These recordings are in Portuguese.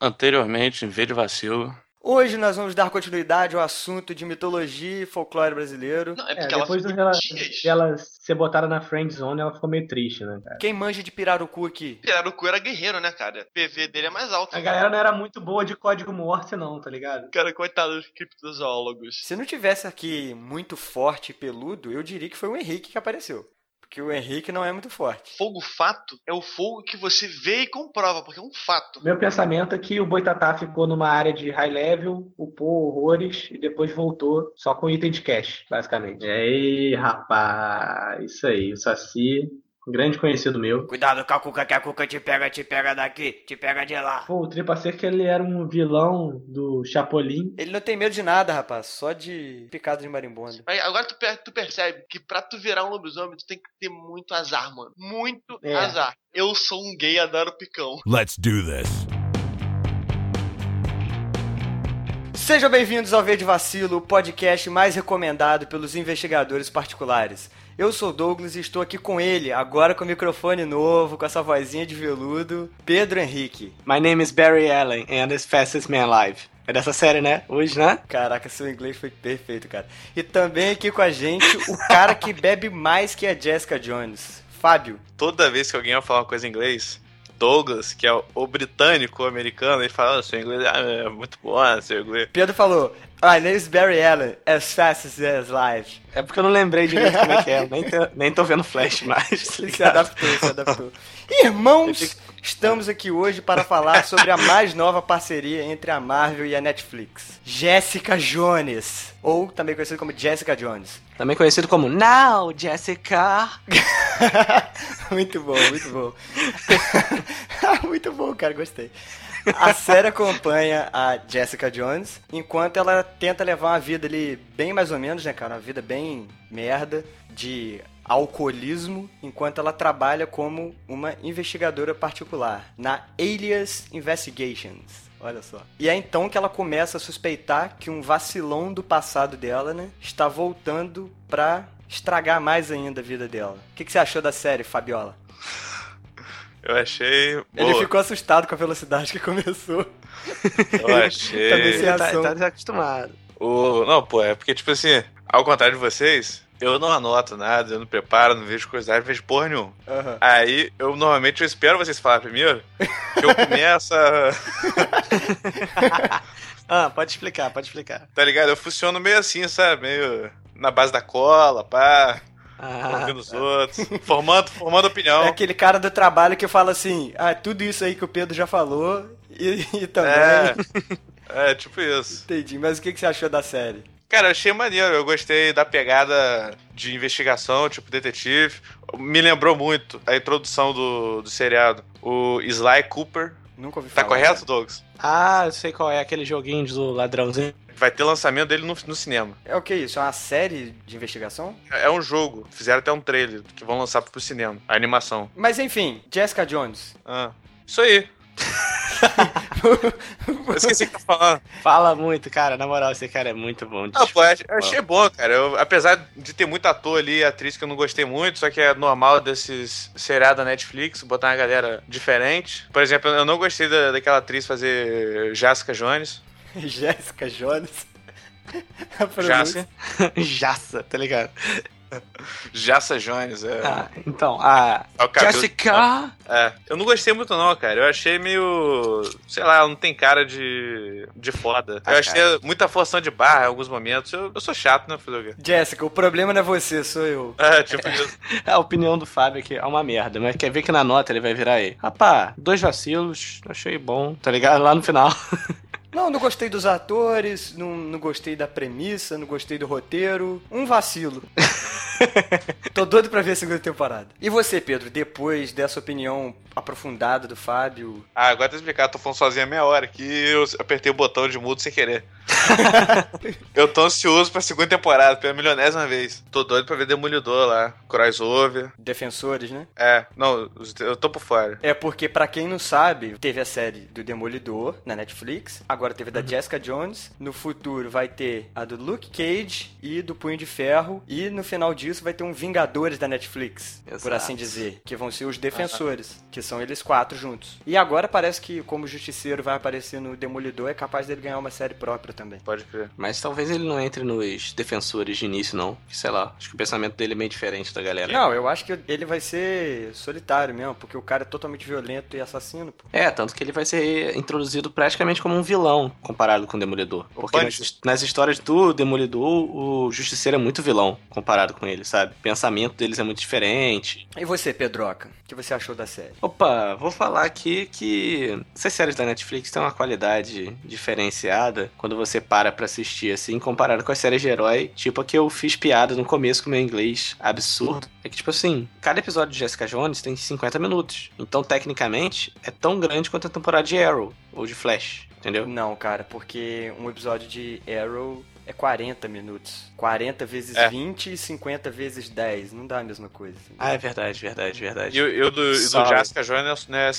Anteriormente, em vez de vacilo. Hoje nós vamos dar continuidade ao assunto de mitologia e folclore brasileiro. Não, é É, porque ela depois foi dela, dias. dela ser botada na friend zone, ela ficou meio triste, né, cara? Quem manja de pirarucu aqui? Pirarucu era guerreiro, né, cara? O PV dele é mais alto. A galera não era muito boa de código morte, não, tá ligado? Cara, coitado dos criptozoólogos. Se não tivesse aqui muito forte e peludo, eu diria que foi o Henrique que apareceu. Porque o Henrique não é muito forte. Fogo fato é o fogo que você vê e comprova, porque é um fato. Meu pensamento é que o Boitatá ficou numa área de high level, upou horrores e depois voltou só com item de cash, basicamente. E aí, rapaz, isso aí, o Saci, um grande conhecido meu. Cuidado com a cuca que a cuca te pega, te pega daqui, te pega de lá. Pô, o Tripa Seca, ele era um vilão do Chapolin. Ele não tem medo de nada, rapaz. Só de picado de marimbondo. Mas agora tu, tu percebe que pra tu virar um lobisomem, tu tem que ter muito azar, mano. Muito É. azar. Eu sou um gay, adoro picão. Let's do this. Sejam bem-vindos ao V de Vacilo, o podcast mais recomendado pelos investigadores particulares. Eu sou o Douglas e estou aqui com ele, agora com microfone novo, com essa vozinha de veludo, Pedro Henrique. My name is Barry Allen and the fastest man alive. É dessa série, né? Hoje, né? Caraca, seu inglês foi perfeito, cara. E também aqui com a gente, o cara que bebe mais que a Jessica Jones, Fábio. Toda vez que alguém vai falar uma coisa em inglês, Douglas, que é o, o britânico o americano, ele fala, ah, seu inglês ah, é muito bom, seu inglês. Pedro falou, My name is Barry Allen, as fast as live. É porque eu não lembrei direito como é que é. Nem, te- nem tô vendo Flash mais. tá Se adaptou, se adaptou. Irmãos, estamos aqui hoje para falar sobre a mais nova parceria entre a Marvel e a Netflix. Jessica Jones, ou também conhecido como Jessica Jones. Também conhecido como Now, Jessica. muito bom, muito bom. muito bom, cara, gostei. A série acompanha a Jessica Jones enquanto ela tenta levar uma vida ali bem mais ou menos, né, cara? Uma vida bem merda de alcoolismo, enquanto ela trabalha como uma investigadora particular na Alias Investigations. Olha só. E é então que ela começa a suspeitar que um vacilão do passado dela, né, está voltando pra estragar mais ainda a vida dela. O que, que você achou da série, Fabiola? Eu achei Ele boa. ficou assustado com a velocidade que começou. Eu achei... Também sem Ele tá, tá desacostumado. O... Não, pô, é porque, tipo assim, ao contrário de vocês, eu não anoto nada, eu não preparo, não vejo coisa, não vejo porra nenhuma. Aham. Aí, eu normalmente eu espero vocês falar primeiro, que eu começo a... Ah, pode explicar, pode explicar. Tá ligado? Eu funciono meio assim, sabe? Meio na base da cola, pá, Ah, ouvindo os outros, formando, formando opinião. É aquele cara do trabalho que fala assim: ah, tudo isso aí que o Pedro já falou e, e também. É, é, tipo isso. Entendi, mas o que, que você achou da série? Cara, eu achei maneiro. Eu gostei da pegada de investigação, tipo detetive. Me lembrou muito a introdução do, do seriado. O Sly Cooper. Nunca ouvi Tá falar. correto, Douglas? ah, eu sei qual é aquele joguinho do ladrãozinho. Vai ter lançamento dele no, no cinema. É o que isso? É uma série de investigação? É um jogo. Fizeram até um trailer que vão lançar pro cinema. A animação. Mas enfim, Jessica Jones. Ah, isso aí. eu esqueci o que falando. Fala muito, cara. Na moral, esse cara é muito bom. Ah, pô, eu achei bom, cara. Eu- apesar de ter muito ator ali, atriz que eu não gostei muito, só que é normal desses seriados da Netflix, botar uma galera diferente. Por exemplo, eu não gostei da, daquela atriz fazer Jessica Jones. Jessica Jones. A pronúncia. Jaça. Jaça, tá ligado? Jassa Jones, é. Ah, então, a É cabelo- Jessica. É, eu não gostei muito não, cara. Eu achei meio, sei lá, ela não tem cara de de foda. Ah, eu achei muita forção de barra em alguns momentos. Eu, eu sou chato, né, fazer o quê? Jessica, o problema não é você, sou eu. É, tipo isso. A opinião do Fábio aqui é uma merda, mas quer ver que na nota ele vai virar aí. Rapá, dois vacilos, achei bom, tá ligado? Lá no final. Não, não gostei dos atores, não, não gostei da premissa, não gostei do roteiro. Um vacilo. Tô doido pra ver a segunda temporada. E você, Pedro, depois dessa opinião aprofundada do Fábio, Ah, agora tá explicado, tô falando sozinho há meia hora aqui eu apertei o botão de mudo sem querer. Eu tô ansioso pra segunda temporada, pela milionésima vez. Tô doido pra ver Demolidor lá, crossover. Defensores, né? É, não, eu tô por fora. É porque, pra quem não sabe, teve a série do Demolidor na Netflix, agora teve da Jessica Jones, no futuro vai ter a do Luke Cage e do Punho de Ferro, e no final disso vai ter um Vingadores da Netflix, por Exato. assim dizer, que vão ser os Defensores, que são eles quatro juntos. E agora parece que, como o Justiceiro vai aparecer no Demolidor, é capaz dele ganhar uma série própria também. Pode crer. Mas talvez ele não entre nos defensores de início, não. Que, sei lá, acho que o pensamento dele é meio diferente da galera. Não, eu acho que ele vai ser solitário mesmo, porque o cara é totalmente violento e assassino, pô. É, tanto que ele vai ser introduzido praticamente como um vilão comparado com o Demolidor. Porque Punch. nas, nas histórias do Demolidor, o Justiceiro é muito vilão comparado com ele, sabe? O pensamento deles é muito diferente. E você, Pedroca? O que você achou da série? Opa, vou falar aqui que essas séries da Netflix têm uma qualidade diferenciada quando você para pra assistir, assim, comparado com as séries de herói. Tipo a que eu fiz piada no começo com o meu inglês absurdo. É que, tipo assim, cada episódio de Jessica Jones tem 50 minutos. Então, tecnicamente, é tão grande quanto a temporada de Arrow ou de Flash, entendeu? Não, cara, porque um episódio de Arrow é 40 minutos. 40 vezes É. 20 e 50 vezes 10. Não dá a mesma coisa. Ah, é verdade, verdade, verdade. E, o- e o do, e do. Jessica Jones não é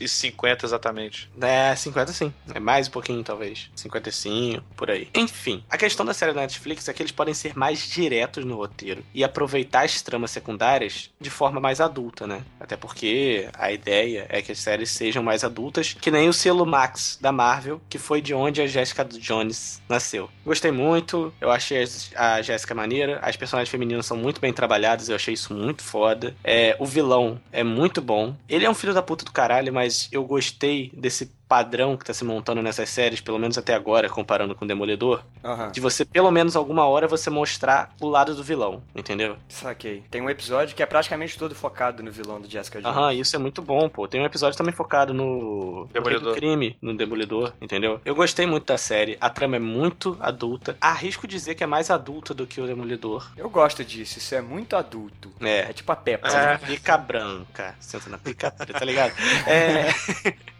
e 50 exatamente. É, 50 sim. É mais um pouquinho, talvez. 55, por aí. Enfim, a questão da série da Netflix é que eles podem ser mais diretos no roteiro e aproveitar as tramas secundárias de forma mais adulta, né? Até porque a ideia é que as séries sejam mais adultas, que nem o selo Max da Marvel, que foi de onde a Jessica Jones nasceu. Gostei muito, eu achei a Jéssica maneira, as personagens femininas são muito bem trabalhadas, eu achei isso muito foda. É, o vilão é muito bom. Ele é um filho da puta do caralho, mas eu gostei desse padrão que tá se montando nessas séries, pelo menos até agora, comparando com Demolidor, Aham, de você, pelo menos alguma hora, você mostrar o lado do vilão, entendeu? saquei. Tem um episódio que é praticamente todo focado no vilão do Jessica Jones. Aham, isso é muito bom, pô. Tem um episódio também focado no Demolidor. no crime, no Demolidor, entendeu? Eu gostei muito da série. A trama é muito adulta. Arrisco dizer que é mais adulta do que o Demolidor. Eu gosto disso, isso é muito adulto. É É. tipo a Peppa. Na pica branca. Senta na pica preta, tá ligado? É.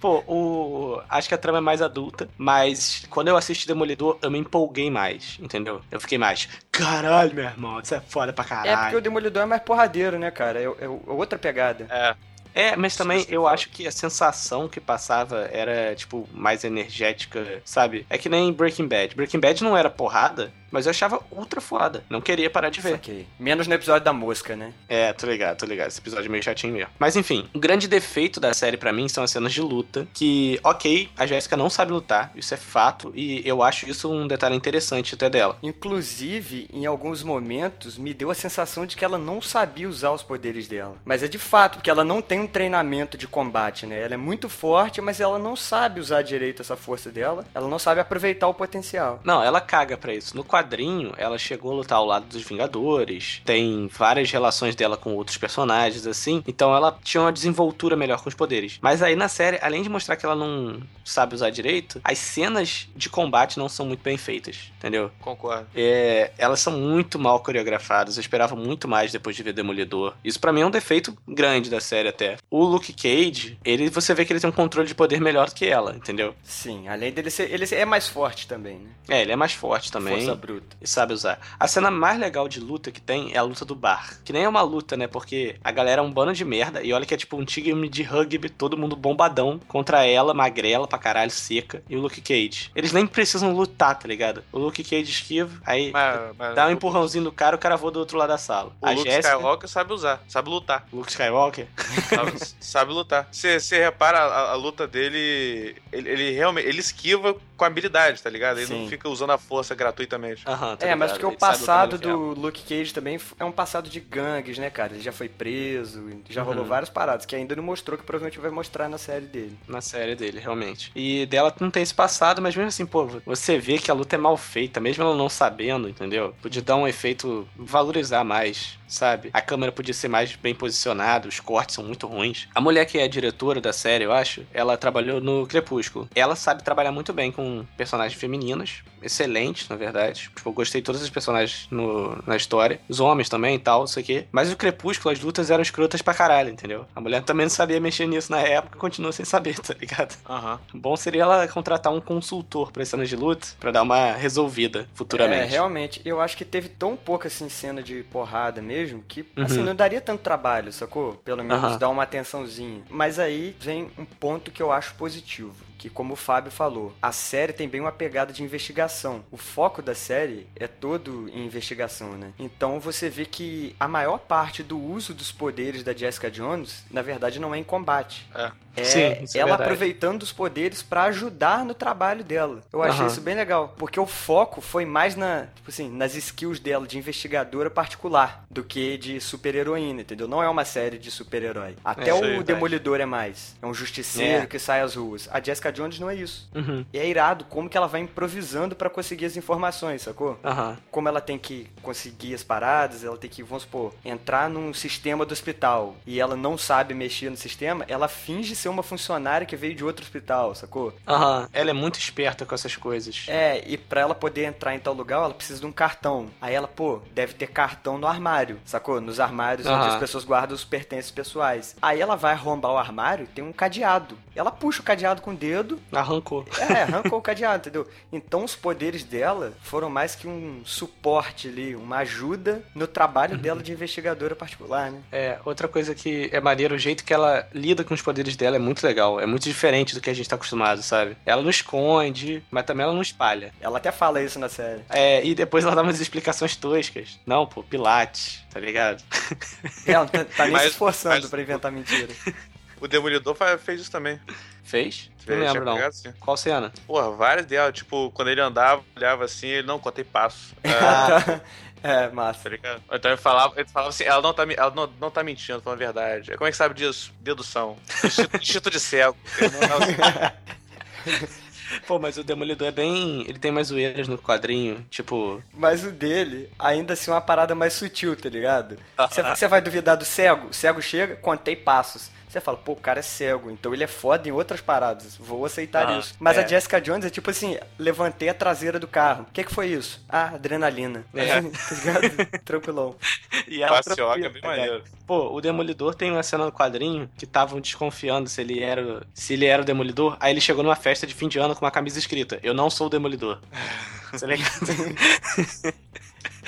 Pô, o... acho que a trama é mais adulta, mas quando eu assisti Demolidor, eu me empolguei mais, entendeu? Eu fiquei mais, caralho, meu irmão, isso é foda pra É porque caralho. o Demolidor é mais porradeiro, né, cara? É, é- é outra pegada. É. É, mas também eu acho que a sensação que passava era, tipo, mais energética, sabe? É que nem Breaking Bad. Breaking Bad não era porrada, mas eu achava ultra foda. Não queria parar de ver. Saquei. Menos no episódio da mosca, né? É, tô ligado, tô ligado. Esse episódio é meio chatinho mesmo. Mas enfim, o grande defeito da série pra mim são as cenas de luta. Que, ok, a Jéssica não sabe lutar, isso é fato, e eu acho isso um detalhe interessante até dela. Inclusive, em alguns momentos, me deu a sensação de que ela não sabia usar os poderes dela. Mas é de fato, porque ela não tem um treinamento de combate, né? Ela é muito forte, mas ela não sabe usar direito essa força dela. Ela não sabe aproveitar o potencial. Não, ela caga pra isso. No quadrinho, ela chegou a lutar ao lado dos Vingadores, tem várias relações dela com outros personagens, assim, então ela tinha uma desenvoltura melhor com os poderes. Mas aí na série, além de mostrar que ela não sabe usar direito, as cenas de combate não são muito bem feitas, entendeu? Concordo. É, elas são muito mal coreografadas. Eu esperava muito mais depois de ver Demolidor. Isso pra mim é um defeito grande da série até. O Luke Cage, ele você vê que ele tem um controle de poder melhor do que ela, entendeu? Sim, além dele ser. Ele é mais forte também, né? É, ele é mais forte também. Força bruta. E sabe usar. A cena mais legal de luta que tem é a luta do bar. Que nem é uma luta, né? Porque a galera é um bando de merda. E olha que é tipo um time de rugby, todo mundo bombadão. Contra ela, magrela pra caralho, seca. E o Luke Cage. Eles nem precisam lutar, tá ligado? O Luke Cage esquiva, aí Mas, mas dá um empurrãozinho no cara, o cara voa do outro lado da sala. O a Luke Jéssica, Skywalker sabe usar, sabe lutar. Luke Skywalker. Sabe, sabe lutar. Você você repara a, a luta dele, ele, ele realmente ele esquiva com habilidade, tá ligado? Ele Sim. não fica usando a força gratuitamente. Aham, tá É, mas ligado? porque o lutar passado do Luke Cage também é um passado de gangues, né, cara? Ele já foi preso, já rolou Uhum. várias paradas que ainda não mostrou, que provavelmente vai mostrar na série dele. Na série dele, realmente. E dela não tem esse passado, mas mesmo assim, pô, você vê que a luta é mal feita, mesmo ela não sabendo, entendeu? Podia dar um efeito, valorizar mais, sabe? A câmera podia ser mais bem posicionada, os cortes são muito ruins. A mulher que é a diretora da série, eu acho, ela trabalhou no Crepúsculo. Ela sabe trabalhar muito bem com personagens femininas, excelente, na verdade. Tipo, eu gostei de todos os personagens no, na história. Os homens também e tal, isso aqui. Mas o Crepúsculo, as lutas eram escrotas pra caralho, entendeu? A mulher também não sabia mexer nisso na época e continua sem saber, tá ligado? Aham. Bom seria ela contratar um consultor pra cenas de luta pra dar uma resolvida futuramente. É, realmente. Eu acho que teve tão pouca assim, cena de porrada mesmo que assim, Uhum. não daria tanto trabalho, sacou? Pelo menos Aham. dar uma atençãozinha. Mas aí vem um ponto que eu acho positivo. Que, como o Fábio falou, a série tem bem uma pegada de investigação. O foco da série é todo em investigação, né? Então você vê que a maior parte do uso dos poderes da Jessica Jones, na verdade, não é em combate. É. É Sim, é ela verdade. aproveitando os poderes pra ajudar no trabalho dela. Eu achei Aham. isso bem legal, porque o foco foi mais na, tipo assim, nas skills dela de investigadora particular do que de super-heroína, entendeu? Não é uma série de super-herói. Até É, o é. Demolidor é mais. É um justiceiro É. que sai às ruas. A Jessica Jones não é isso. Uhum. E é irado como que ela vai improvisando pra conseguir as informações, sacou? Aham. como ela tem que conseguir as paradas, ela tem que, vamos supor, entrar num sistema do hospital e ela não sabe mexer no sistema, ela finge ser uma funcionária que veio de outro hospital, sacou? Aham. Ela é muito esperta com essas coisas. É, e pra ela poder entrar em tal lugar, ela precisa de um cartão. Aí ela, pô, deve ter cartão no armário, sacou? Nos armários onde Aham. as pessoas guardam os pertences pessoais. Aí ela vai arrombar o armário e tem um cadeado. Ela puxa o cadeado com o dedo Arrancou. é, arrancou o cadeado, entendeu? Então os poderes dela foram mais que um suporte ali, uma ajuda no trabalho dela de investigadora particular, né? É, outra coisa que é maneiro, o jeito que ela lida com os poderes dela é muito legal. É muito diferente do que a gente tá acostumado, sabe? Ela não esconde, mas também ela não espalha. Ela até fala isso na série. É, e depois ela dá umas explicações toscas. Não, pô, Pilates, tá ligado? Ela tá, tá nem Mas- se esforçando mas- pra inventar mentira. O Demolidor fez isso também. Fez? Não Fez, lembro, tinha não. pegado, sim. Qual cena? Porra, várias delas. Tipo, quando ele andava, olhava assim, ele não contei passo. É, Ah, É, massa. tá ligado? Então ele falava, ele falava assim, ela não tá, ela não, não tá mentindo, falando a verdade. Como é que sabe disso? Dedução. Instinto, instinto de cego. Não tá- Pô, mas o Demolidor é bem. Ele tem mais zoeiras no quadrinho. Tipo. Mas o dele, ainda assim, é uma parada mais sutil, tá ligado? Você você vai duvidar do cego? O cego chega, contei passos. Você fala, pô, o cara é cego, então ele é foda em outras paradas. Vou aceitar Ah, isso. Mas é. a Jessica Jones é tipo assim: levantei a traseira do carro. O que, que foi isso? Ah, adrenalina. É. tá ligado? Tranquilão. E ela Passioca, tranquila, bem tá ligado? maneiro. Pô, o Demolidor tem uma cena no quadrinho que estavam desconfiando se ele era se ele era o Demolidor. Aí ele chegou numa festa de fim de ano com uma camisa escrita: Eu não sou o Demolidor. tá ligado?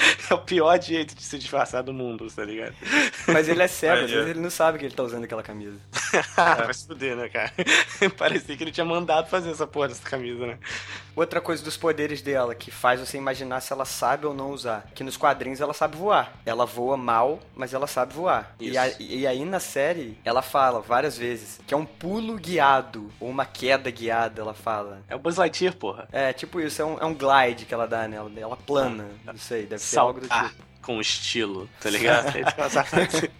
é o pior jeito de se disfarçar do mundo, tá ligado? Mas ele é cego, às vezes ele não sabe que ele tá usando aquela camisa. Vai se fuder, né, cara? Parecia que ele tinha mandado fazer essa porra dessa camisa, né? Outra coisa dos poderes dela que faz você imaginar se ela sabe ou não usar. Que nos quadrinhos ela sabe voar. Ela voa mal, mas ela sabe voar. E, a- e aí na série ela fala várias vezes que é um pulo guiado ou uma queda guiada, ela fala. É o Buzz Lightyear, porra. É, tipo isso, é um, é um glide que ela dá nela. Ela plana, não sei, deve ser algo do Saltar tipo. com estilo, tá ligado? Ele faz essa frase.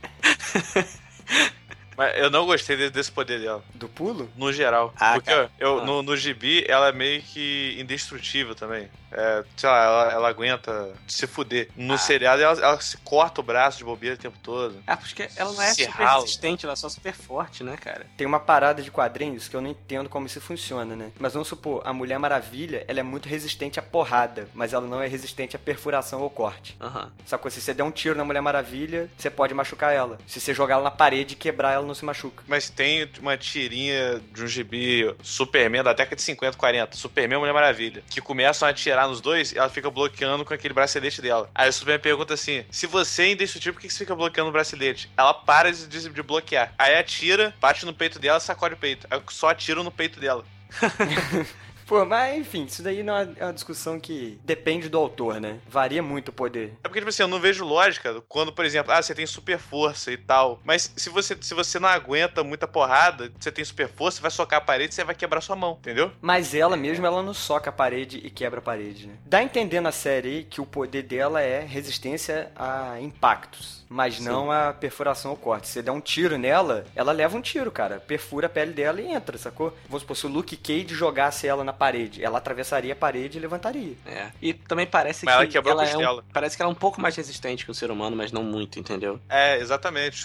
Mas eu não gostei de- desse poder dela. Do pulo? No geral. Ah, Porque cara. eu, Ah. no, no gibi, ela é meio que indestrutível também. É, sei lá, ela, ela aguenta se fuder. No Ah. seriado, ela, ela se corta o braço de bobeira o tempo todo. Ah, porque ela não é Se super rala. resistente, ela é só super forte, né, cara? Tem uma parada de quadrinhos que eu não entendo como isso funciona, né? Mas vamos supor, a Mulher Maravilha, ela é muito resistente à porrada, mas ela não é resistente à perfuração ou corte. Aham. Sacou? Se você der um tiro na Mulher Maravilha, você pode machucar ela. Se você jogar ela na parede e quebrar, ela não se machuca. Mas tem uma tirinha de um gibi Superman da década de 50, 40, Superman e Mulher Maravilha, que começam a atirar nos dois ela fica bloqueando com aquele bracelete dela. Aí o Superman pergunta assim: se você é indestrutível, por que você fica bloqueando o bracelete? Ela para de, de- de bloquear. Aí atira, bate no peito dela, sacode o peito. Aí só atira no peito dela. Pô, mas enfim, isso daí não é é uma discussão que depende do autor, né? Varia muito o poder. É porque, tipo assim, eu não vejo lógica quando, por exemplo, ah, você tem super força e tal. Mas se você, se você não aguenta muita porrada, você tem super força, vai socar a parede, você vai quebrar sua mão, entendeu? Mas ela mesmo, ela não soca a parede e quebra a parede, né? Dá a entender na série que o poder dela é resistência a impactos. Mas não a perfuração ou corte. Você der um tiro nela, ela leva um tiro, cara. Perfura a pele dela e entra, sacou? Vamos supor, se o Luke Cage jogasse ela na parede. Ela atravessaria a parede e levantaria. É. E também parece Mas que ela quebrou a ela é um, costela. parece que ela é um pouco mais resistente que o ser humano, mas não muito, entendeu? É, exatamente.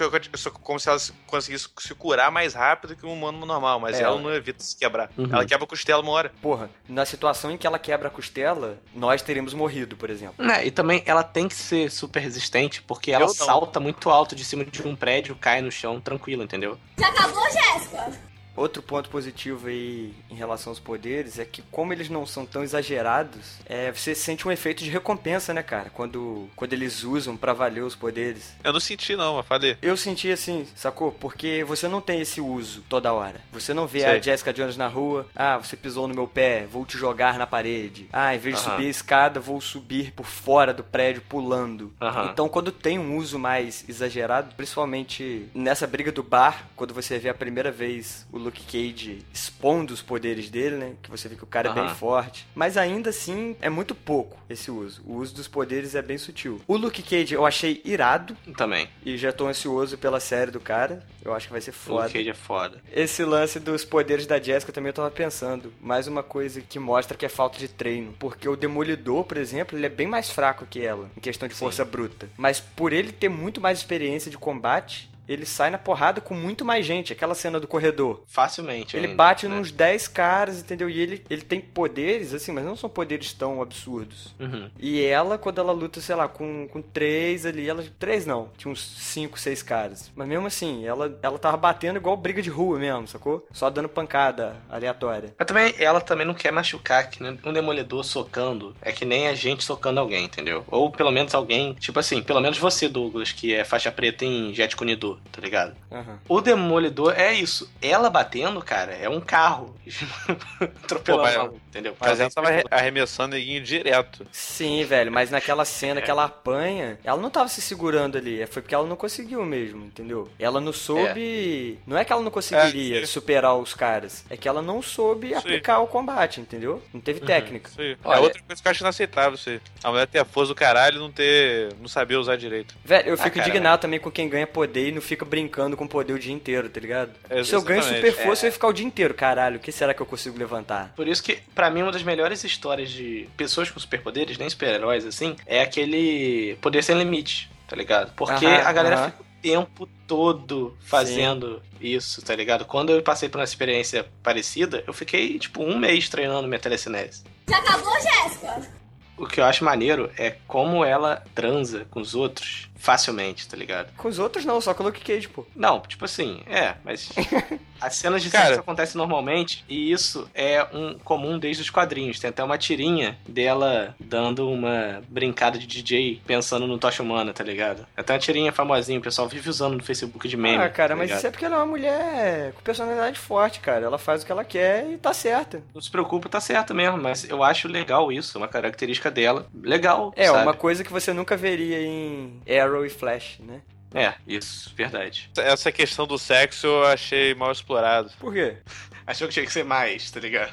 Como se ela se- conseguisse se curar mais rápido que um humano normal, mas É, ela não evita se quebrar. Uhum. Ela quebra a costela uma hora. Porra, na situação em que ela quebra a costela, nós teríamos morrido, por exemplo. É, e também ela tem que ser super resistente, porque ela salta muito alto de cima de um prédio, cai no chão tranquilo, entendeu? Já acabou, Jéssica? Outro ponto positivo aí em relação aos poderes é que, como eles não são tão exagerados, é, você sente um efeito de recompensa, né, cara? Quando, quando eles usam pra valer os poderes. Eu não senti, não, mas falei. Eu senti assim, sacou? Porque você não tem esse uso toda hora. Você não vê Sei. a Jessica Jones na rua, ah, você pisou no meu pé, vou te jogar na parede. Ah, em vez de Aham. subir a escada, vou subir por fora do prédio pulando. Aham. Então, quando tem um uso mais exagerado, principalmente nessa briga do bar, quando você vê a primeira vez o Luke Cage expondo os poderes dele, né? Que você vê que o cara é bem forte. Mas ainda assim, é muito pouco esse uso. O uso dos poderes é bem sutil. O Luke Cage eu achei irado, Também. e já tô ansioso pela série do cara. Eu acho que vai ser O foda. Luke Cage é foda. Esse lance dos poderes da Jessica também eu tava pensando. Mais uma coisa que mostra que é falta de treino. Porque o Demolidor, por exemplo, ele é bem mais fraco que ela, em questão de Sim. força bruta. Mas por ele ter muito mais experiência de combate, ele sai na porrada com muito mais gente. Aquela cena do corredor. Facilmente. Ele ainda, bate né? nos 10 caras, entendeu? E ele, ele tem poderes, assim, mas não são poderes tão absurdos. Uhum. E ela, quando ela luta, sei lá, com, com três ali, ela. Três não, tinha uns cinco, seis caras. Mas mesmo assim, ela, ela tava batendo igual briga de rua mesmo, sacou? Só dando pancada aleatória. Mas também, ela também não quer machucar, que um demolidor socando é que nem a gente socando alguém, entendeu? Ou pelo menos alguém, tipo assim, pelo menos você, Douglas, que é faixa preta em jet Kunidor, tá ligado? Aham. O demolidor é isso. Ela batendo, cara, é um carro. Atropelando, Pô, entendeu? Mas ela tava arre- arremessando neguinho direto. Sim, velho, mas naquela cena que ela apanha, ela não tava se segurando ali. Foi porque ela não conseguiu mesmo, entendeu? Ela não soube. Não é que ela não conseguiria É, sim. superar os caras. É que ela não soube Sim. aplicar o combate, entendeu? Não teve técnica. Isso aí. Olha- É outra coisa que eu acho inaceitável, aí. A mulher ter a força do caralho e não ter. não saber usar direito. Velho, eu Ah, fico cara, indignado também com quem ganha poder e não fica brincando com poder o dia inteiro, tá ligado? É, Se eu ganho exatamente. super força, eu ia ficar o dia inteiro, caralho. O que será que eu consigo levantar? Por isso que, pra mim, uma das melhores histórias de pessoas com superpoderes, nem super-heróis, assim, é aquele poder sem limite, tá ligado? Porque Aham, a galera aham. fica o tempo todo fazendo isso, tá ligado? Quando eu passei por uma experiência parecida, eu fiquei, tipo, um mês treinando minha telecinese. Já acabou, Jéssica? O que eu acho maneiro é como ela transa com os outros facilmente, tá ligado? Com os outros não, só com o Luke Cage, pô. Não, tipo assim, é, mas as cenas de Cara- sexo acontecem normalmente e isso é um comum desde os quadrinhos. Tem até uma tirinha dela dando uma brincada de DJ pensando no Tocha Humana, tá ligado? Até uma tirinha famosinha, o pessoal vive usando no Facebook de meme. ah, cara, tá mas ligado? isso é porque ela é uma mulher com personalidade forte, cara. Ela faz o que ela quer e tá certa. Não se preocupa, tá certo mesmo, mas eu acho legal isso, uma característica dela. Legal, É, sabe? uma coisa que você nunca veria em Arrow e Flash, né? É, isso, verdade. Essa questão do sexo eu achei mal explorado. Por quê? Achou que tinha que ser mais, tá ligado?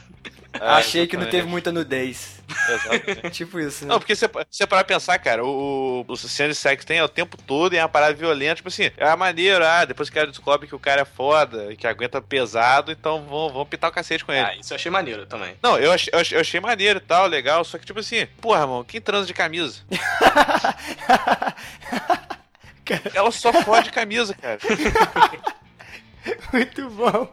Ah, Achei que não teve muita nudez. Exatamente. tipo isso, né? Não, porque você, você parar pra pensar, cara, o, o cena de sexo tem o tempo todo e é uma parada violenta, tipo assim, é maneiro, ah, depois que o cara descobre que o cara é foda, que aguenta pesado, então vão, vão pitar o cacete com ele. Ah, isso eu achei maneiro também. Não, eu achei, eu achei, eu achei maneiro e tal, legal, só que tipo assim, porra, irmão, quem transa de camisa? Ela só fode camisa, cara. Muito bom.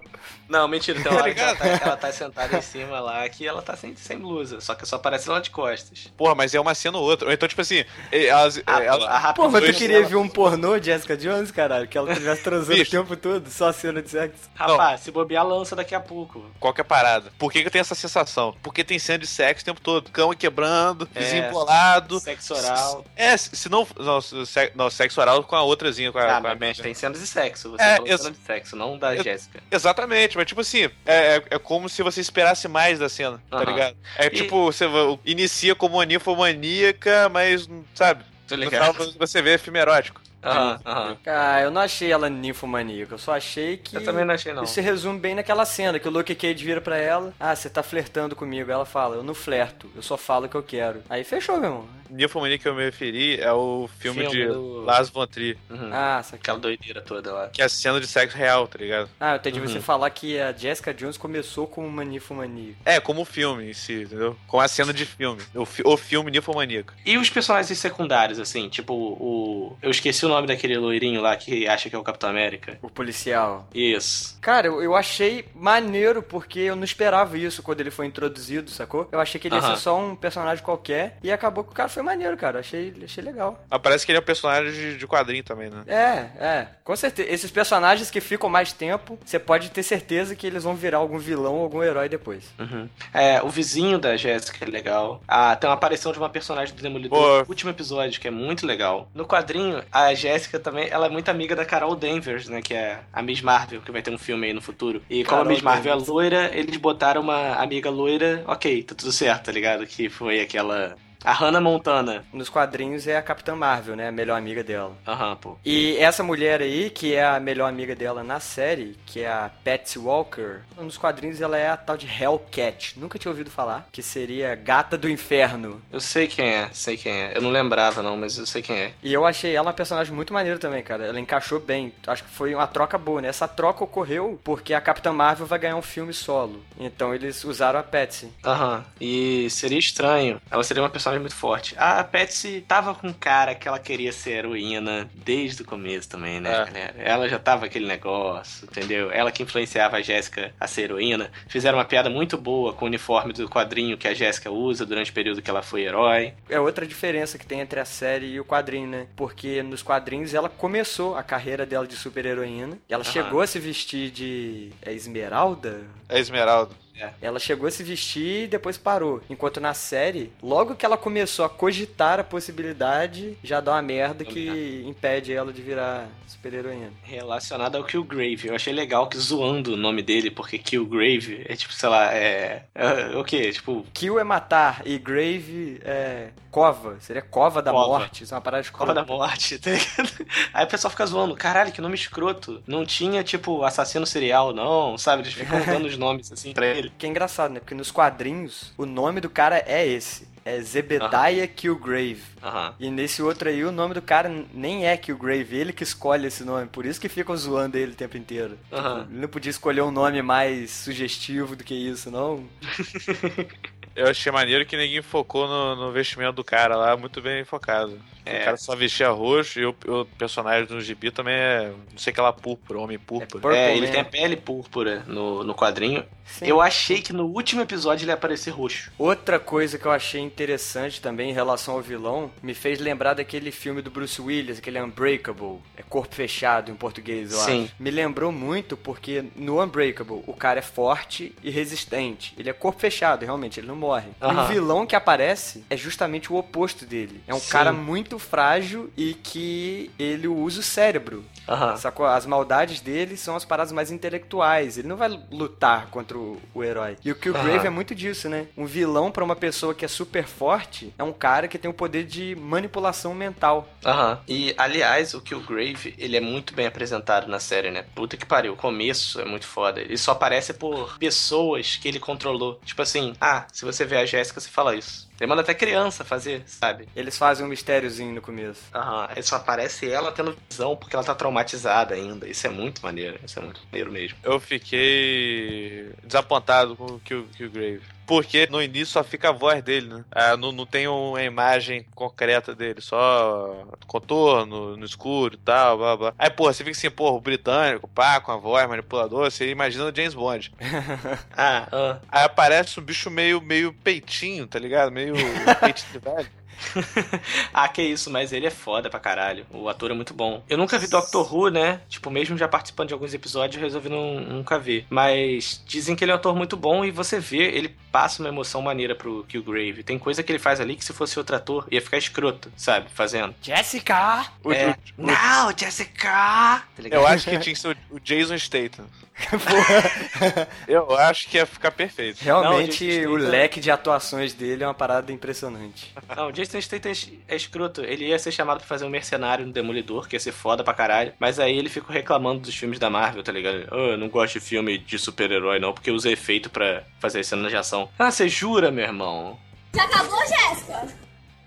Não, mentira, tem Tá uma hora que ela tá, ela tá sentada em cima lá, que ela tá sem, sem blusa, só que só aparece ela de costas. Porra, mas é uma cena ou outra. Ou então, tipo assim, elas. Ah, elas- a Pô, mas tu queria ela- ver um pornô de Jessica Jones, caralho? Que ela estivesse transando o tempo todo, só cena de sexo. Rapaz, se bobear, lança daqui a pouco. Qual que é a parada? Por que, que eu tenho essa sensação? Porque tem cena de sexo o tempo todo. Cama quebrando, É, vizinho embolado. Sexo oral. É, se não. Não, se- não, sexo oral com a outrazinha, com a. Ah, com a- mas tem cenas de sexo. Você É, falou cena de sexo, não da Eu- Jéssica. Exatamente, mas tipo assim, é, é, é como se você esperasse mais da cena, tá ligado? É E- tipo, você inicia como ninfomaníaca, mas, sabe? No final você vê filme erótico. Aham, aham. Ah, eu não achei ela ninfomaníaca, eu só achei que. Eu também não achei, não. Isso se resume bem naquela cena que o Luke Cage vira pra ela. Ah, você tá flertando comigo. Ela fala, eu não flerto, eu só falo o que eu quero. Aí fechou, meu irmão. Nymphomania que eu me referi é o filme, Filme de do- Lars von Trier, Uhum. Ah, saquei. Aquela doideira toda lá. que é a cena de sexo real, tá ligado? Ah, eu entendi Uhum. você falar que a Jessica Jones começou com o Manifomania. É, como o filme em si, entendeu? Com a cena de filme. O, fi- o filme Ninfomaníaco. E os personagens secundários, assim, tipo o. Eu esqueci o nome daquele loirinho lá que acha que é o Capitão América. O policial. Isso. Cara, eu, eu achei maneiro porque eu não esperava isso quando ele foi introduzido, sacou? Eu achei que ele ia Aham. ser só um personagem qualquer e acabou que o cara foi maneiro, cara. Achei, achei legal. Ah, parece que ele é um personagem de, de quadrinho também, né? É, é, com certeza. Esses personagens que ficam mais tempo, você pode ter certeza que eles vão virar algum vilão ou algum herói depois. Uhum. É, o vizinho da Jéssica é legal. Ah, tem uma aparição de uma personagem do Demolidor Pô. no último episódio, que é muito legal. No quadrinho, a Jéssica também, ela é muito amiga da Carol Danvers, né? Que é a Miss Marvel, que vai ter um filme aí no futuro. E como a Miss Marvel Danvers. é loira, eles botaram uma amiga loira, ok, tá tudo certo, tá ligado? Que foi aquela. A Hannah Montana. Nos quadrinhos é a Capitã Marvel, né? A melhor amiga dela. Aham, pô. E essa mulher aí, que é a melhor amiga dela na série, que é a Patsy Walker, nos quadrinhos ela é a tal de Hellcat. Nunca tinha ouvido falar. Que seria Gata do Inferno. Eu sei quem é, sei quem é. Eu não lembrava, não, mas eu sei quem é. E eu achei ela uma personagem muito maneira também, cara. Ela encaixou bem. Acho que foi uma troca boa, né? Essa troca ocorreu porque a Capitã Marvel vai ganhar um filme solo. Então eles usaram a Patsy. Aham. E seria estranho. Ela seria uma personagem muito forte. A Patsy tava com cara que ela queria ser heroína desde o começo também, né, É. galera? Ela já tava aquele negócio, entendeu? Ela que influenciava a Jéssica a ser heroína. Fizeram uma piada muito boa com o uniforme do quadrinho que a Jéssica usa durante o período que ela foi herói. É outra diferença que tem entre a série e o quadrinho, né? Porque nos quadrinhos ela começou a carreira dela de super-heroína. Ela Aham. chegou a se vestir de. É Esmeralda? É Esmeralda. Ela chegou a se vestir e depois parou. Enquanto na série, logo que ela começou a cogitar a possibilidade, já dá uma merda que impede ela de virar super-heroína. Relacionado ao Killgrave. Eu achei legal que zoando o nome dele, porque Killgrave é tipo, sei lá, é. é o quê? Tipo, Kill é matar e Grave é cova. Seria cova da Cova. morte. Isso é uma parada de Cova da Morte, tá ligado? Aí o pessoal fica zoando, caralho, que nome escroto. Não tinha, tipo, assassino serial, não, sabe? Eles ficam dando os nomes assim pra ele. Que é engraçado, né? Porque nos quadrinhos, o nome do cara é esse. É Zebediah Killgrave. Aham. E nesse outro aí, o nome do cara nem é Killgrave, ele que escolhe esse nome. Por isso que ficam zoando ele o tempo inteiro. Aham. Ele não podia escolher um nome mais sugestivo do que isso, não? Eu achei maneiro que ninguém focou no, no vestimento do cara lá, muito bem focado. É. O cara só vestia roxo e o, o personagem do gibi também é, não sei que lá, púrpura, homem púrpura. Purple É, ele Man. tem a pele púrpura no, no quadrinho. Sim. Eu achei que no último episódio ele ia aparecer roxo. Outra coisa que eu achei interessante também em relação ao vilão, me fez lembrar daquele filme do Bruce Willis, aquele Unbreakable, é Corpo Fechado em português, eu Sim. acho. Me lembrou muito porque no Unbreakable o cara é forte e resistente. Ele é corpo fechado, realmente, ele não morre. Aham. O vilão que aparece é justamente o oposto dele. É um Sim. cara muito frágil e que ele usa o cérebro. Aham. Sacou? As maldades dele são as paradas mais intelectuais. Ele não vai lutar contra o, o herói. E o Killgrave Aham. é muito disso, né? Um vilão pra uma pessoa que é super forte é um cara que tem o poder de manipulação mental. Aham. E, aliás, o Killgrave, ele é muito bem apresentado na série, né? Puta que pariu. O começo é muito foda. Ele só aparece por pessoas que ele controlou. Tipo assim, ah, se você vê a Jéssica, você fala isso. Ele manda até criança fazer, sabe? Eles fazem um mistériozinho no começo. Aham. Aí só aparece ela tendo visão porque ela tá traumatizada ainda. Isso é muito maneiro. Isso é muito maneiro mesmo. Eu fiquei desapontado com o Kill, Killgrave. Porque no início só fica a voz dele, né? Ah, não, não tem uma imagem concreta dele, só contorno, no escuro e tal, blá blá. Aí, porra, você fica assim, porra, o britânico, pá, com a voz, manipulador, você imagina o James Bond. Ah, ah. Aí aparece um bicho meio, meio peitinho, tá ligado? Meio peitinho de velho. ah, que isso, mas ele é foda pra caralho. O ator é muito bom. Eu nunca vi Doctor Who, né? Tipo, mesmo já participando de alguns episódios, eu resolvi não, nunca ver. Mas dizem que ele é um ator muito bom e você vê, ele passa uma emoção maneira pro Killgrave. Tem coisa que ele faz ali que se fosse outro ator ia ficar escroto, sabe? Fazendo. Jessica! O- é, o- não, Jessica! Tá? Eu acho que tinha que ser o o Jason Statham. Eu acho que ia ficar perfeito. Realmente, Não, o tem- leque de atuações dele é uma parada impressionante. Não, o Jason Statham é escroto. Ele ia ser chamado pra fazer um mercenário no Demolidor, que ia ser foda pra caralho. Mas aí ele ficou reclamando dos filmes da Marvel, tá ligado? Ah, eu não gosto de filme de super-herói, não, porque usa efeito pra fazer cenas de ação. Ah, você jura, meu irmão? Já acabou, Jéssica?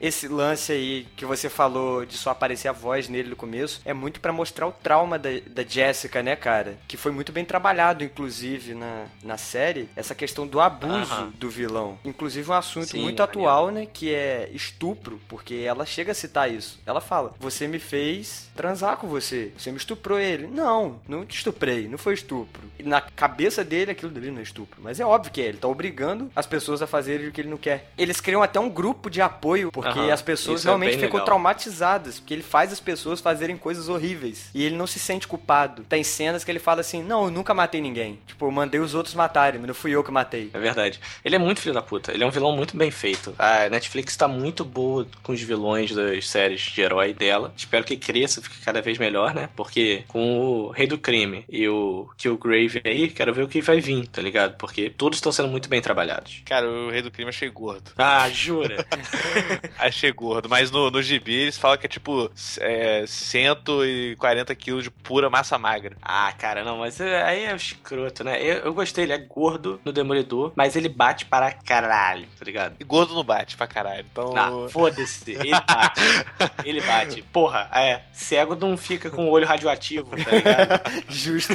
Esse lance aí que você falou de só aparecer a voz nele no começo é muito pra mostrar o trauma da, da Jessica, né, cara? Que foi muito bem trabalhado, inclusive, na, na série, essa questão do abuso Aham. do vilão. Inclusive um assunto Sim, muito atual, né, que é estupro, porque ela chega a citar isso. Ela fala: "Você me fez transar com você, você me estuprou ele". Não, não te estuprei, não foi estupro. E na cabeça dele aquilo dele não é estupro, mas é óbvio que é, ele tá obrigando as pessoas a fazerem o que ele não quer. Eles criam até um grupo de apoio, porque Aham, as pessoas isso é realmente bem ficam legal. traumatizadas, porque ele faz as pessoas fazerem coisas horríveis. E ele não se sente culpado. Tem cenas que ele fala assim: "Não, eu nunca matei ninguém. Tipo, eu mandei os outros matarem, mas não fui eu que matei". É verdade. Ele é muito filho da puta. Ele é um vilão muito bem feito. A Netflix tá muito boa com os vilões das séries de herói dela. Espero que cresça, fique cada vez melhor, né? Porque com o Rei do Crime e o Killgrave aí, quero ver o que vai vir, tá ligado? Porque todos estão sendo muito bem trabalhados. Cara, o Rei do Crime achei gordo. Ah, jura? Achei gordo. Mas no, no gibi eles falam que é tipo é, 140 quilos de pura massa magra. ah, cara, não, mas é- aí é escroto, né? Eu, eu gostei, ele é gordo no Demolidor, mas ele bate para caralho, tá ligado? E gordo não bate pra caralho. Então. Não, foda-se. Ele bate. ele bate. Porra, é. Cego não fica com o olho radioativo, tá ligado? Justo.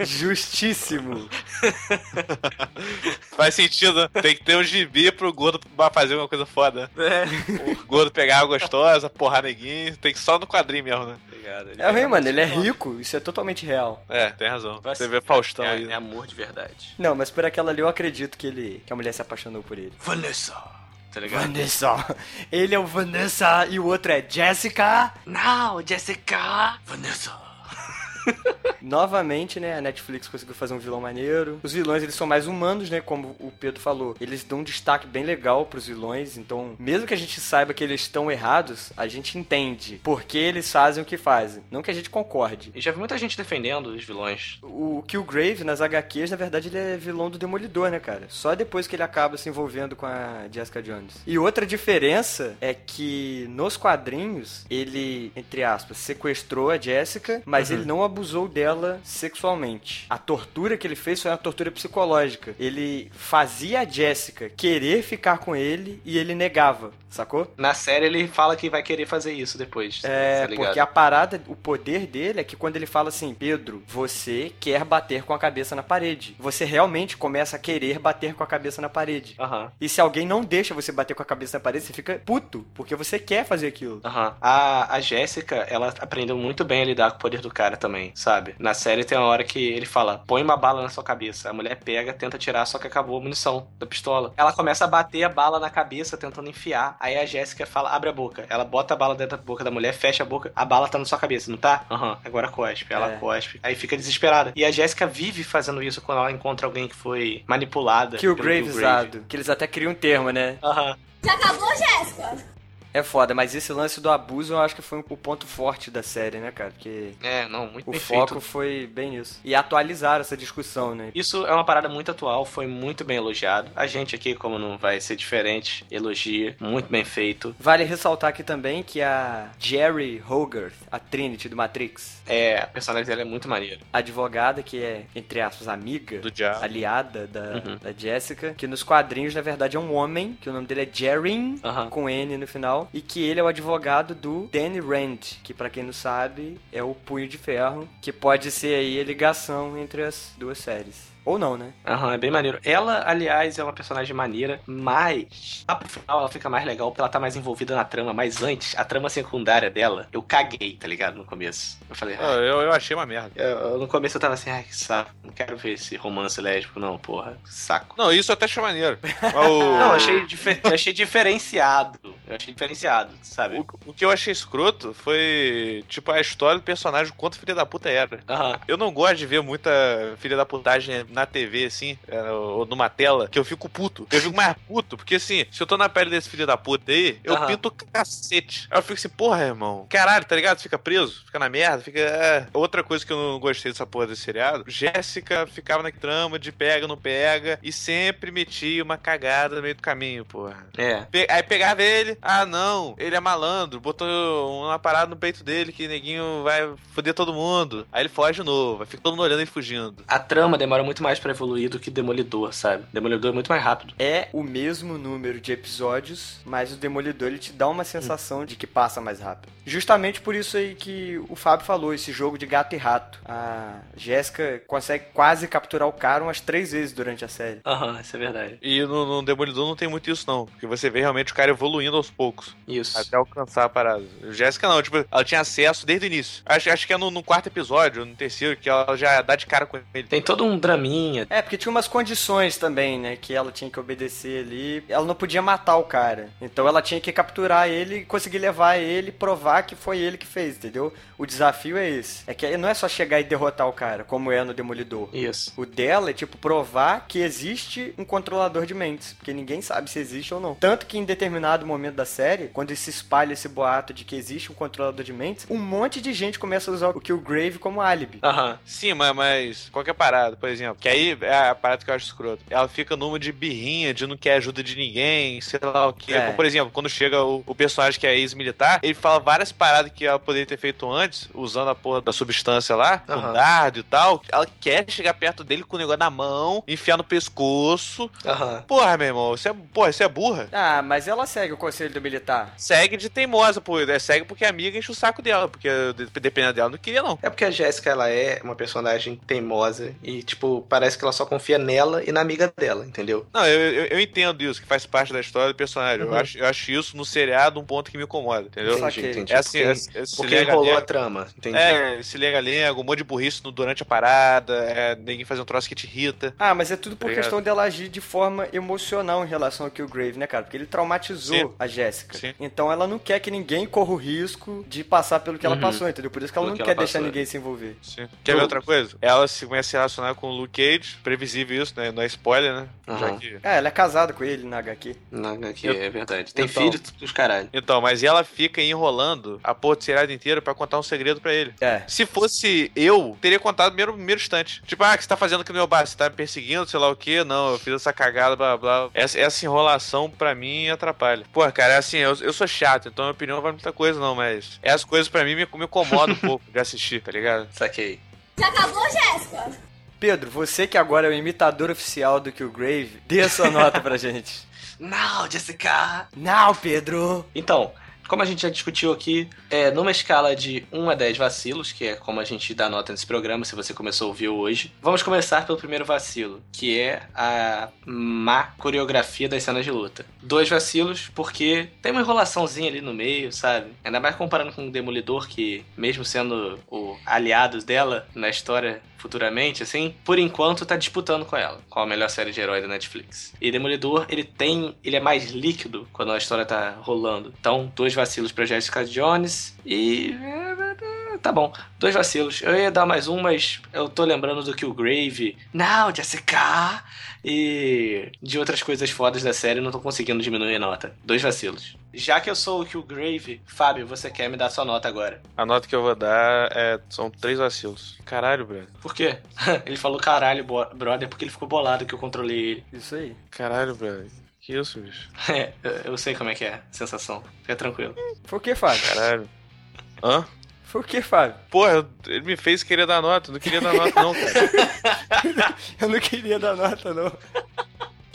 Justíssimo. Faz sentido, né? Tem que ter um gibi pro gordo pra fazer uma coisa foda. É. O gordo pegar água gostosa, porrar neguinho. Tem que só no quadrinho mesmo, né? Obrigado. É ruim, mano, ele é rico, isso é totalmente real. É, tem razão. Vai Você vê Faustão É, aí. é amor de verdade. Não, mas por aquela ali eu acredito que ele que a mulher se apaixonou por ele. Vanessa. Tá ligado? Vanessa. Ele é o Vanessa e o outro é Jessica. Não, Jessica. Vanessa. Novamente, né, a Netflix conseguiu fazer um vilão maneiro. Os vilões, eles são mais humanos, né, como o Pedro falou. Eles dão um destaque bem legal pros vilões, então, mesmo que a gente saiba que eles estão errados, a gente entende por que eles fazem o que fazem. Não que a gente concorde. E já vi muita gente defendendo os vilões. O Killgrave, nas HQs, na verdade, ele é vilão do Demolidor, né, cara? Só depois que ele acaba se envolvendo com a Jessica Jones. E outra diferença é que nos quadrinhos, ele, entre aspas, sequestrou a Jessica, mas ele não abusou dela sexualmente. A tortura que ele fez foi uma tortura psicológica. Ele fazia a Jessica querer ficar com ele e ele negava, sacou? Na série ele fala que vai querer fazer isso depois. É, tá porque a parada, o poder dele é que quando ele fala assim, Pedro, você quer bater com a cabeça na parede. Você realmente começa a querer bater com a cabeça na parede. Aham. E se alguém não deixa você bater com a cabeça na parede, você fica puto, porque você quer fazer aquilo. Aham. A, a Jéssica, ela aprendeu muito bem a lidar com o poder do cara também, sabe? Na série tem uma hora que ele fala: põe uma bala na sua cabeça. A mulher pega, tenta tirar, só que acabou a munição da pistola. Ela começa a bater a bala na cabeça, tentando enfiar. Aí a Jéssica fala: abre a boca. Ela bota a bala dentro da boca da mulher, fecha a boca. A bala tá na sua cabeça, não tá? Aham. Agora cospe. Ela É. cospe. Aí fica desesperada. E a Jéssica vive fazendo isso quando ela encontra alguém que foi manipulada. Que o Gravezado, que eles até criam um termo, né? Aham. Já acabou, Jéssica? É foda, mas esse lance do abuso eu acho que foi o ponto forte da série, né, cara? Porque É, não, muito o foco feito. foi bem nisso. E atualizar essa discussão, né? Isso é uma parada muito atual, foi muito bem elogiado. A gente aqui, como não vai ser diferente, elogia, muito bem feito. Vale ressaltar aqui também que a Jerry Hogarth, a Trinity do Matrix, É, a personagem dela é muito maneira. advogada que é, entre aspas, amiga, Do diabo. aliada da, Uhum. da Jessica, que nos quadrinhos, na verdade, é um homem, que o nome dele é Jerry, Aham. com N no final, e que ele é o advogado do Danny Rand, que pra quem não sabe, é o Punho de Ferro, que pode ser aí a ligação entre as duas séries. Ou não, né? Aham, é bem maneiro. Ela, aliás, é uma personagem maneira, mas lá pro final ela fica mais legal porque ela tá mais envolvida na trama. Mas antes, a trama secundária dela, eu caguei, tá ligado? No começo. Eu falei, Ah, Eu, eu achei uma merda. eu- no começo eu tava assim, ai, que saco, não quero ver esse romance lésbico, não, porra, saco. Não, isso eu até achei maneiro. O- Não, eu achei, dife- eu achei diferenciado. Eu achei diferenciado, sabe? O, o que eu achei escroto foi, tipo, a história do personagem, o quanto filha da puta era. Aham. Eu não gosto de ver muita filha da putagem na TV, assim, é, ou numa tela, que eu fico puto. Eu fico mais puto, porque assim, se eu tô na pele desse filho da puta aí, eu Aham. pinto cacete. Aí eu fico assim, porra, irmão. Caralho, tá ligado? Fica preso, fica na merda, fica. é. Outra coisa que eu não gostei dessa porra desse seriado, Jéssica ficava na trama de pega, não pega, e sempre metia uma cagada no meio do caminho, porra. É. Pe- Aí pegava ele, ah não, ele é malandro, botou uma parada no peito dele que neguinho vai foder todo mundo. Aí ele foge de novo, aí fica todo mundo olhando ele fugindo. A trama demora muito mais pra evoluir do que Demolidor, sabe? Demolidor é muito mais rápido. É o mesmo número de episódios, mas o Demolidor ele te dá uma sensação de que passa mais rápido. Justamente por isso aí que o Fábio falou, esse jogo de gato e rato. A Jéssica consegue quase capturar o cara umas três vezes durante a série. Aham, isso é verdade. E no, no Demolidor não tem muito isso, não. Porque você vê realmente o cara evoluindo aos poucos. Isso. Até alcançar a parada. Jéssica não, tipo, ela tinha acesso desde o início. Acho, acho que é no, no quarto episódio, no terceiro, que ela já dá de cara com ele. Tem todo um draminha. É, porque tinha umas condições também, né? Que ela tinha que obedecer ali. Ela não podia matar o cara. Então ela tinha que capturar ele, conseguir levar ele, provar que foi ele que fez, entendeu? O desafio é esse. É que não é só chegar e derrotar o cara, como é no Demolidor. Isso. O dela é, tipo, provar que existe um controlador de mentes. Porque ninguém sabe se existe ou não. Tanto que em determinado momento da série, quando se espalha esse boato de que existe um controlador de mentes, um monte de gente começa a usar o Killgrave como álibi. Aham. Sim, mas, mas qualquer parada, por exemplo. Que aí é a parada que eu acho escroto. Ela fica numa de birrinha, de não quer ajuda de ninguém, sei lá o que. É. Por exemplo, quando chega o, o personagem que é ex-militar, ele fala várias paradas que ela poderia ter feito antes, usando a porra da substância lá, com Aham. dardo e tal. Ela quer chegar perto dele com o negócio na mão, enfiar no pescoço. Aham. Porra, meu irmão, você é, porra, você é burra. Ah, mas ela segue o conselho do militar. Segue de teimosa, pô. É, segue porque a amiga enche o saco dela, porque de- dependendo dela, não queria, não. É porque a Jéssica, ela é uma personagem teimosa e, tipo, parece que ela só confia nela e na amiga dela, entendeu? Não, eu, eu, eu entendo isso, que faz parte da história do personagem. Eu, Uhum. acho, eu acho isso no seriado um ponto que me incomoda, entendeu? Entendi, entendi. É assim, porque, é, porque enrolou a trama, entendi. É, esse lenga-lenga, um monte de burrice no- durante a parada, é, ninguém faz um troço que te irrita. Ah, mas é tudo por Obrigado. questão dela agir de forma emocional em relação ao Killgrave, né, cara? Porque ele traumatizou Sim. a Jéssica. Sim. Então ela não quer que ninguém corra o risco de passar pelo que ela Uhum. passou, entendeu? Por isso que ela Pelo não que quer ela deixar passou. ninguém se envolver. Sim. Quer ver outra coisa? Ela se começa a se relacionar com o Luke Cage, previsível isso, né? Não é spoiler, né? Aham. Já que... É, ela é casada com ele na HQ. Na HQ, Eu- é verdade. Tem Então- filho dos caralho. Então, mas ela fica enrolando a porra de seriado inteira pra contar um segredo pra ele. É. Se fosse eu, teria contado no primeiro, primeiro instante. Tipo, ah, o que você tá fazendo aqui no meu bar? Você tá me perseguindo, sei lá o quê? Não, eu fiz essa cagada, blá blá. Essa, essa enrolação pra mim atrapalha. Pô, cara, é assim, eu, eu sou chato, então a minha opinião não vale muita coisa, não, mas essas coisas pra mim me, me incomodam um pouco de assistir, tá ligado? Saquei. Já acabou, Jéssica? Pedro, você que agora é o imitador oficial do Killgrave, dê a sua nota pra gente. Não, Jessica! Não, Pedro! Então, como a gente já discutiu aqui, é numa escala de 1 a 10 vacilos, que é como a gente dá nota nesse programa, se você começou a ouvir hoje. Vamos começar pelo primeiro vacilo, que é a má coreografia das cenas de luta. Dois vacilos, porque tem uma enrolaçãozinha ali no meio, sabe? Ainda mais comparando com o Demolidor, que mesmo sendo o aliado dela na história futuramente, assim, por enquanto tá disputando com ela, com a melhor série de herói da Netflix. E Demolidor, ele tem, ele é mais líquido quando a história tá rolando. Então, dois vacilos pra Jessica Jones e tá bom, dois vacilos. Eu ia dar mais um, mas eu tô lembrando do Killgrave. Não, Jessica! E de outras coisas fodas da série, não tô conseguindo diminuir a nota. Dois vacilos. Já que eu sou o Killgrave, Fábio, você quer me dar sua nota agora? A nota que eu vou dar é, são três vacilos. Caralho, Breno. Por quê? ele falou caralho, brother, porque ele ficou bolado que eu controlei ele. Isso aí. Caralho, Breno. Que isso, bicho? É, eu- sei como é que é a sensação. Fica tranquilo. Foi o que, Fábio? Caralho. Hã? Foi o que, Fábio? Porra, ele me fez querer dar nota. Eu não queria dar nota, não, cara. Eu não queria dar nota, não.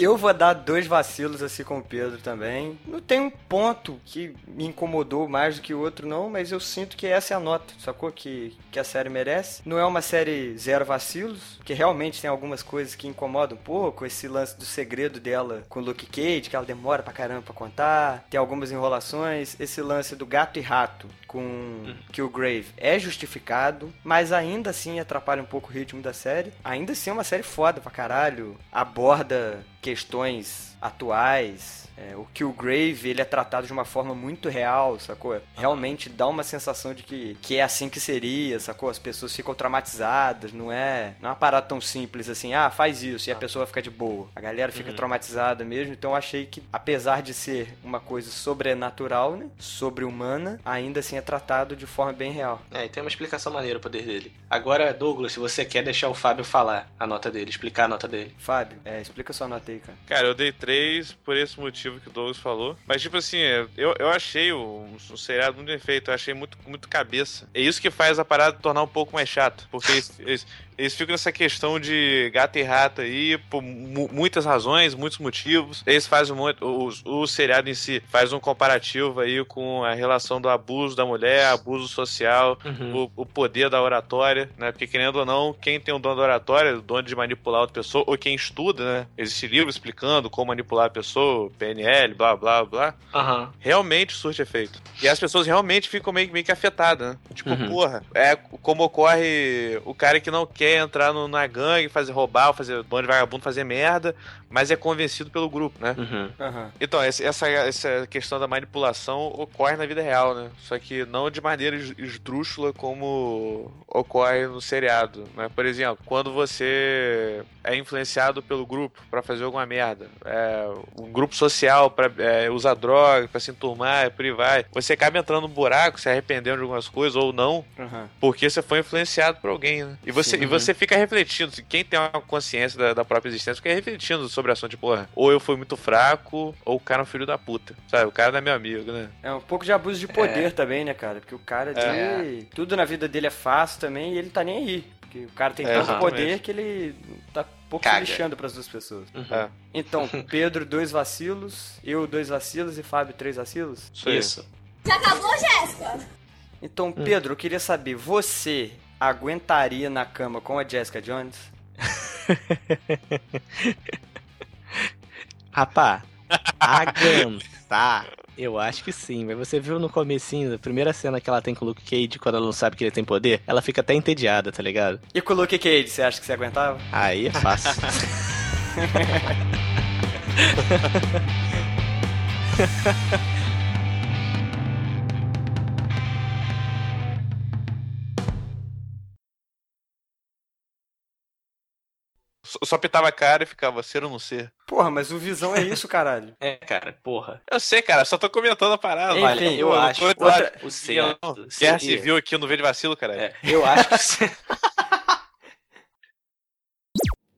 Eu vou dar dois vacilos assim com o Pedro também. Não tem um ponto que me incomodou mais do que o outro, não, mas eu sinto que essa é a nota, sacou? Que, que a série merece. Não é uma série zero vacilos, que realmente tem algumas coisas que incomodam um pouco. Esse lance do segredo dela com o Luke Cage, que ela demora pra caramba pra contar. Tem algumas enrolações. Esse lance do gato e rato com Killgrave é justificado, mas ainda assim atrapalha um pouco o ritmo da série. Ainda assim é uma série foda pra caralho. Aborda questões atuais. É, o Killgrave, ele é tratado de uma forma muito real, sacou? Realmente dá uma sensação de que, que é assim que seria, sacou? As pessoas ficam traumatizadas, não é, não é uma parada tão simples assim, ah, faz isso e a pessoa fica de boa. A galera fica traumatizada mesmo, então eu achei que, apesar de ser uma coisa sobrenatural, né, sobre-humana, ainda assim é tratado de forma bem real. É, e tem uma explicação maneira o poder dele. Agora, Douglas, se você quer deixar o Fábio falar a nota dele, explicar a nota dele. Fábio, é, explica sua nota aí, cara. Cara, eu dei por esse motivo que o Douglas falou. Mas, tipo assim, eu, eu achei o, o seriado muito bem feito. Eu achei muito, muito cabeça. É isso que faz a parada tornar um pouco mais chato. Porque esse- eles ficam nessa questão de gato e rato aí, por mu- muitas razões, muitos motivos. Eles fazem muito. O, o seriado em si faz um comparativo aí com a relação do abuso da mulher, abuso social, Uhum. o, o poder da oratória, né? Porque querendo ou não, quem tem o dom da oratória, o dom de manipular outra pessoa, ou quem estuda, né? Existe livro explicando como manipular a pessoa, PNL, blá blá blá. Aham. Realmente surte efeito. E as pessoas realmente ficam meio, meio que afetadas, né? Tipo, Uhum. porra, é como ocorre o cara que não quer entrar no, na gangue, fazer roubar, fazer bando de vagabundo, fazer merda, mas é convencido pelo grupo, né? Uhum. Aham. Então, essa, essa questão da manipulação ocorre na vida real, né? Só que não de maneira es- esdrúxula como ocorre no seriado, né? Por exemplo, quando você é influenciado pelo grupo pra fazer alguma merda, é, um grupo social pra é, usar droga, pra se enturmar, por aí vai, você acaba entrando num buraco, se arrependendo de algumas coisas ou não, Aham. porque você foi influenciado por alguém, né? E você, Sim. e você fica refletindo. Quem tem uma consciência da, da própria existência fica refletindo sobre a ação de porra. Ou eu fui muito fraco, ou o cara é um filho da puta. Sabe? O cara não é meu amigo, né? É um pouco de abuso de poder também, né, cara? Porque o cara ali, tudo na vida dele é fácil também e ele tá nem aí. Porque o cara tem É, tanto exatamente. poder que ele tá pouco Caga. se lixando pras duas pessoas. Uhum. É. Então, Pedro, dois vacilos, eu, dois vacilos e Fábio, três vacilos? Isso. Isso. Já acabou, Jéssica? Então, Pedro, eu queria saber, você aguentaria na cama com a Jessica Jones? Rapá, aguentar. Eu acho que sim, mas você viu no comecinho, da primeira cena que ela tem com o Luke Cage, quando ela não sabe que ele tem poder, ela fica até entediada, tá ligado? E com o Luke Cage, você acha que você aguentava? Aí é fácil. Só, pitava a cara e ficava ser ou não ser. Porra, mas o Visão é isso, caralho. é, cara, porra. Eu sei, cara, só tô comentando a parada. Enfim, Olha, eu Pô, acho. tô- outra- O certo Guerra civil aqui no Veio de Vacilo, cara. É, eu acho que